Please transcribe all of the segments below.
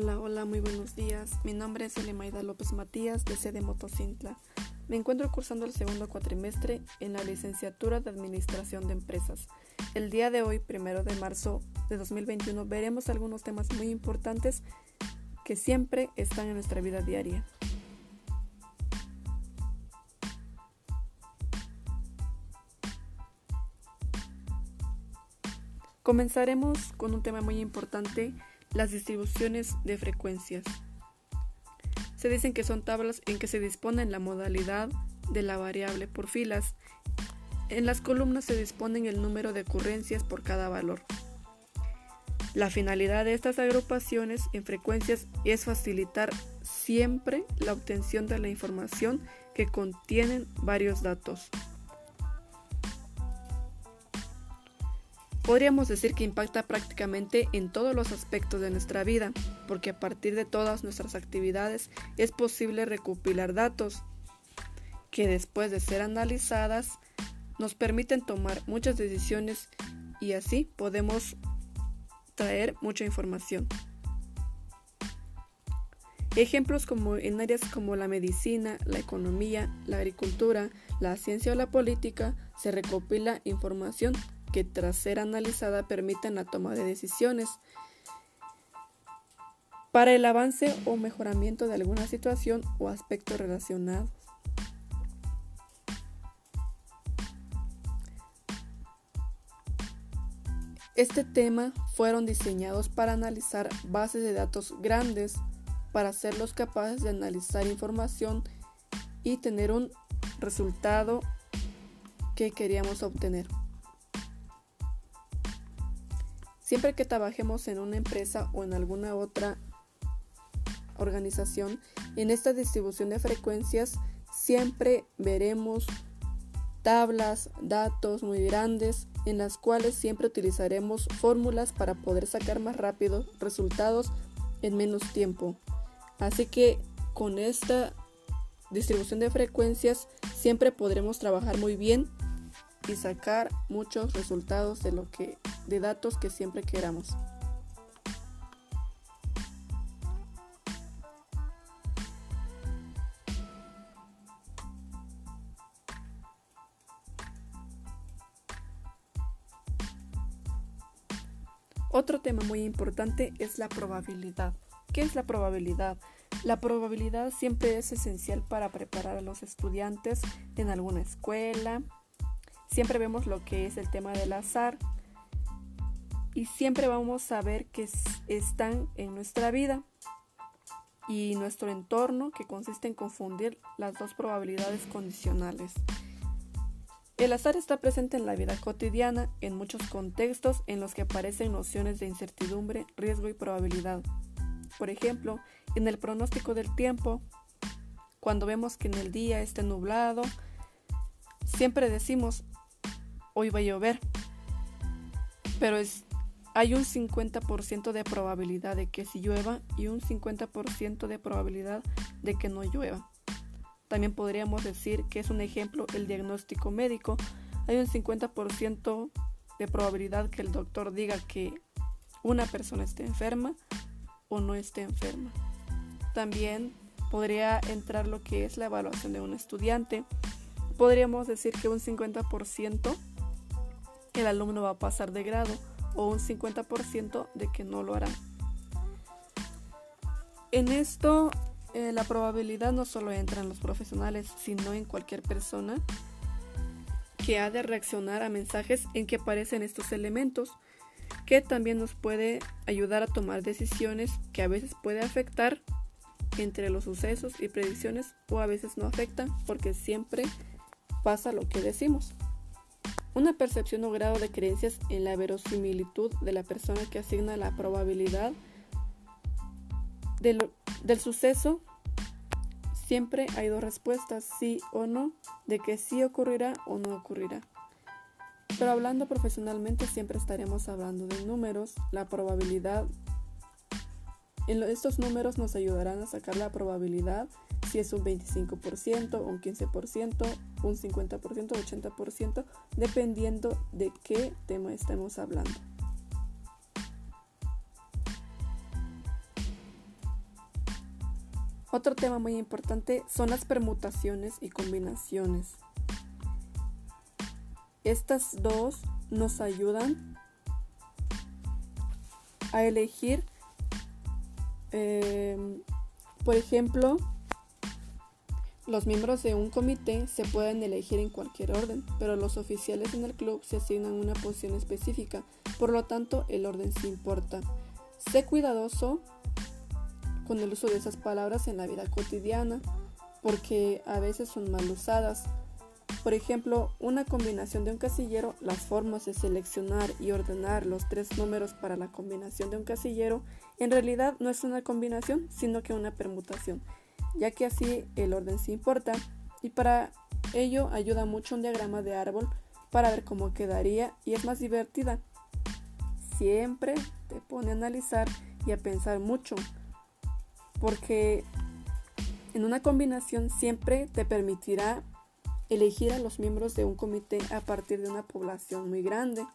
Hola, hola, muy buenos días. Mi nombre es Elemaida López Matías de sede Motocintla. Me encuentro cursando el segundo cuatrimestre en la licenciatura de Administración de Empresas. El día de hoy, primero de marzo de 2021, veremos algunos temas muy importantes que siempre están en nuestra vida diaria. Comenzaremos con un tema muy importante las distribuciones de frecuencias. Se dicen que son tablas en que se dispone la modalidad de la variable por filas. En las columnas se disponen el número de ocurrencias por cada valor. La finalidad de estas agrupaciones en frecuencias es facilitar siempre la obtención de la información que contienen varios datos. Podríamos decir que impacta prácticamente en todos los aspectos de nuestra vida, porque a partir de todas nuestras actividades es posible recopilar datos que después de ser analizadas nos permiten tomar muchas decisiones y así podemos traer mucha información. Ejemplos como en áreas como la medicina, la economía, la agricultura, la ciencia o la política se recopila información que tras ser analizada permiten la toma de decisiones para el avance o mejoramiento de alguna situación o aspecto relacionado. Este tema fueron diseñados para analizar bases de datos grandes, para hacerlos capaces de analizar información y tener un resultado que queríamos obtener. Siempre que trabajemos en una empresa o en alguna otra organización, en esta distribución de frecuencias siempre veremos tablas, datos muy grandes en las cuales siempre utilizaremos fórmulas para poder sacar más rápido resultados en menos tiempo. Así que con esta distribución de frecuencias siempre podremos trabajar muy bien y sacar muchos resultados de lo que de datos que siempre queramos. Otro tema muy importante es la probabilidad. ¿Qué es la probabilidad? La probabilidad siempre es esencial para preparar a los estudiantes en alguna escuela. Siempre vemos lo que es el tema del azar, y siempre vamos a ver que están en nuestra vida y nuestro entorno que consiste en confundir las dos probabilidades condicionales. El azar está presente en la vida cotidiana en muchos contextos en los que aparecen nociones de incertidumbre, riesgo y probabilidad. Por ejemplo, en el pronóstico del tiempo, cuando vemos que en el día esté nublado, siempre decimos, hoy va a llover, pero es hay un 50% de probabilidad de que sí llueva y un 50% de probabilidad de que no llueva. También podríamos decir que es un ejemplo el diagnóstico médico. Hay un 50% de probabilidad que el doctor diga que una persona esté enferma o no esté enferma. También podría entrar lo que es la evaluación de un estudiante. Podríamos decir que un 50% el alumno va a pasar de grado o un 50% de que no lo harán. En esto, eh, la probabilidad no solo entra en los profesionales, sino en cualquier persona que ha de reaccionar a mensajes en que aparecen estos elementos, que también nos puede ayudar a tomar decisiones que a veces puede afectar entre los sucesos y predicciones o a veces no afectan porque siempre pasa lo que decimos. Una percepción o grado de creencias en la verosimilitud de la persona que asigna la probabilidad del, suceso. Siempre hay dos respuestas, sí o no, de que sí ocurrirá o no ocurrirá. Pero hablando profesionalmente siempre estaremos hablando de números, la probabilidad. En estos números nos ayudarán a sacar la probabilidad si es un 25%, un 15%, un 50%, 80%, dependiendo de qué tema estemos hablando. Otro tema muy importante son las permutaciones y combinaciones. Estas dos nos ayudan a elegir, eh, por ejemplo, los miembros de un comité se pueden elegir en cualquier orden, pero los oficiales en el club se asignan una posición específica, por lo tanto el orden sí importa. Sé cuidadoso con el uso de esas palabras en la vida cotidiana, porque a veces son mal usadas. Por ejemplo, una combinación de un casillero, las formas de seleccionar y ordenar los tres números para la combinación de un casillero, en realidad no es una combinación, sino que una permutación ya que así el orden se importa y para ello ayuda mucho un diagrama de árbol para ver cómo quedaría y es más divertida. Siempre te pone a analizar y a pensar mucho, porque en una combinación siempre te permitirá elegir a los miembros de un comité a partir de una población muy grande,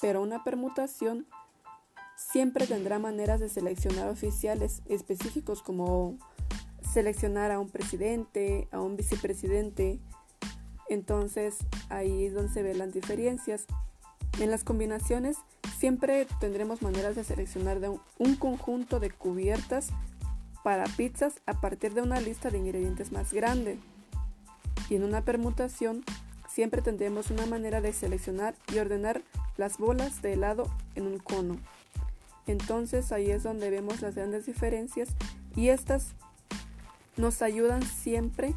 pero una permutación siempre tendrá maneras de seleccionar oficiales específicos como seleccionar a un presidente, a un vicepresidente. Entonces ahí es donde se ven las diferencias. En las combinaciones siempre tendremos maneras de seleccionar de un, conjunto de cubiertas para pizzas a partir de una lista de ingredientes más grande. Y en una permutación siempre tendremos una manera de seleccionar y ordenar las bolas de helado en un cono. Entonces ahí es donde vemos las grandes diferencias y estas nos ayudan siempre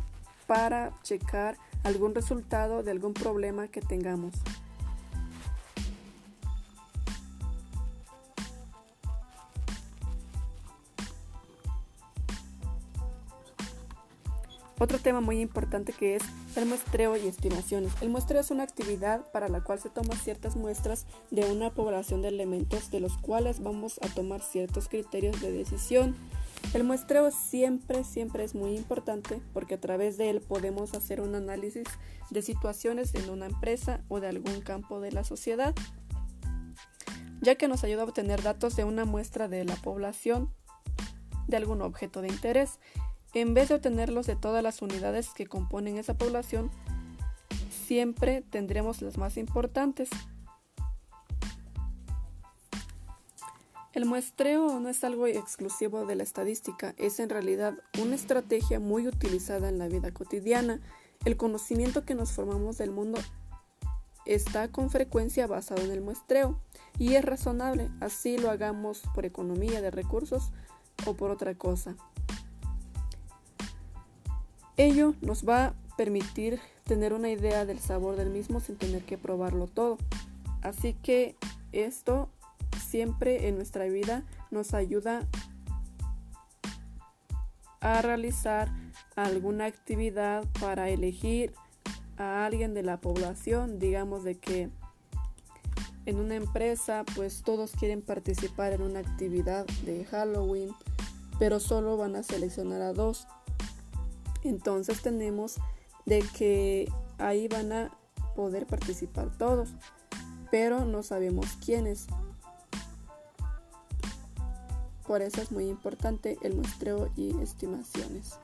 para checar algún resultado de algún problema que tengamos. Otro tema muy importante que es el muestreo y estimaciones. El muestreo es una actividad para la cual se toman ciertas muestras de una población de elementos de los cuales vamos a tomar ciertos criterios de decisión. El muestreo siempre, siempre es muy importante porque a través de él podemos hacer un análisis de situaciones en una empresa o de algún campo de la sociedad, ya que nos ayuda a obtener datos de una muestra de la población de algún objeto de interés. En vez de obtenerlos de todas las unidades que componen esa población, siempre tendremos las más importantes. El muestreo no es algo exclusivo de la estadística, es en realidad una estrategia muy utilizada en la vida cotidiana. El conocimiento que nos formamos del mundo está con frecuencia basado en el muestreo y es razonable, así lo hagamos por economía de recursos o por otra cosa. Ello nos va a permitir tener una idea del sabor del mismo sin tener que probarlo todo. Así que esto siempre en nuestra vida nos ayuda a realizar alguna actividad para elegir a alguien de la población, digamos de que en una empresa pues todos quieren participar en una actividad de Halloween, pero solo van a seleccionar a dos. Entonces tenemos de que ahí van a poder participar todos, pero no sabemos quiénes. Por eso es muy importante el muestreo y estimaciones.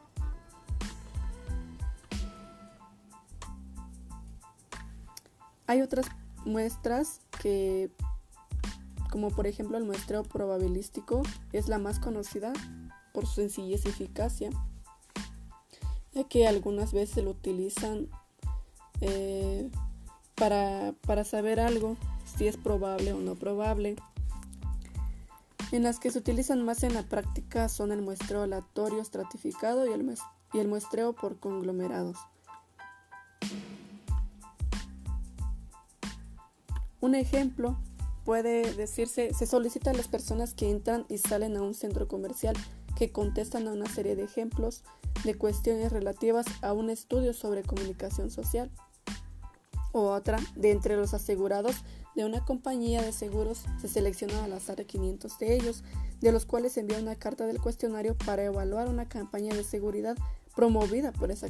Hay otras muestras que, como por ejemplo el muestreo probabilístico, es la más conocida por su sencillez y eficacia, ya que algunas veces lo utilizan eh, para, para saber algo, si es probable o no probable. En las que se utilizan más en la práctica son el muestreo aleatorio estratificado y el, muestreo por conglomerados. Un ejemplo puede decirse, se solicita a las personas que entran y salen a un centro comercial que contestan a una serie de ejemplos de cuestiones relativas a un estudio sobre comunicación social. O otra, de entre los asegurados de una compañía de seguros se seleccionan al azar 500 de ellos, de los cuales se envía una carta del cuestionario para evaluar una campaña de seguridad promovida por esa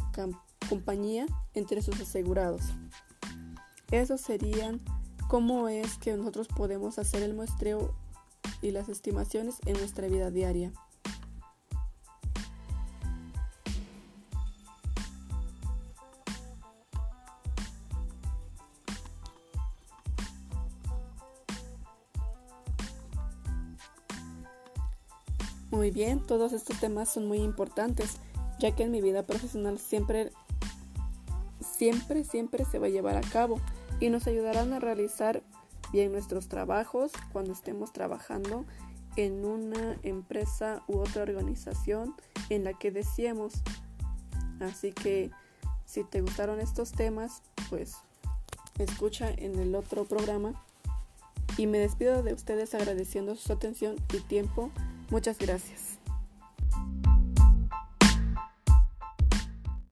compañía entre sus asegurados. Esos serían cómo es que nosotros podemos hacer el muestreo y las estimaciones en nuestra vida diaria. Muy bien, todos estos temas son muy importantes, ya que en mi vida profesional siempre, siempre, siempre se va a llevar a cabo y nos ayudarán a realizar bien nuestros trabajos cuando estemos trabajando en una empresa u otra organización en la que deseemos. Así que si te gustaron estos temas, pues escucha en el otro programa. Y me despido de ustedes agradeciendo su atención y tiempo. Muchas gracias.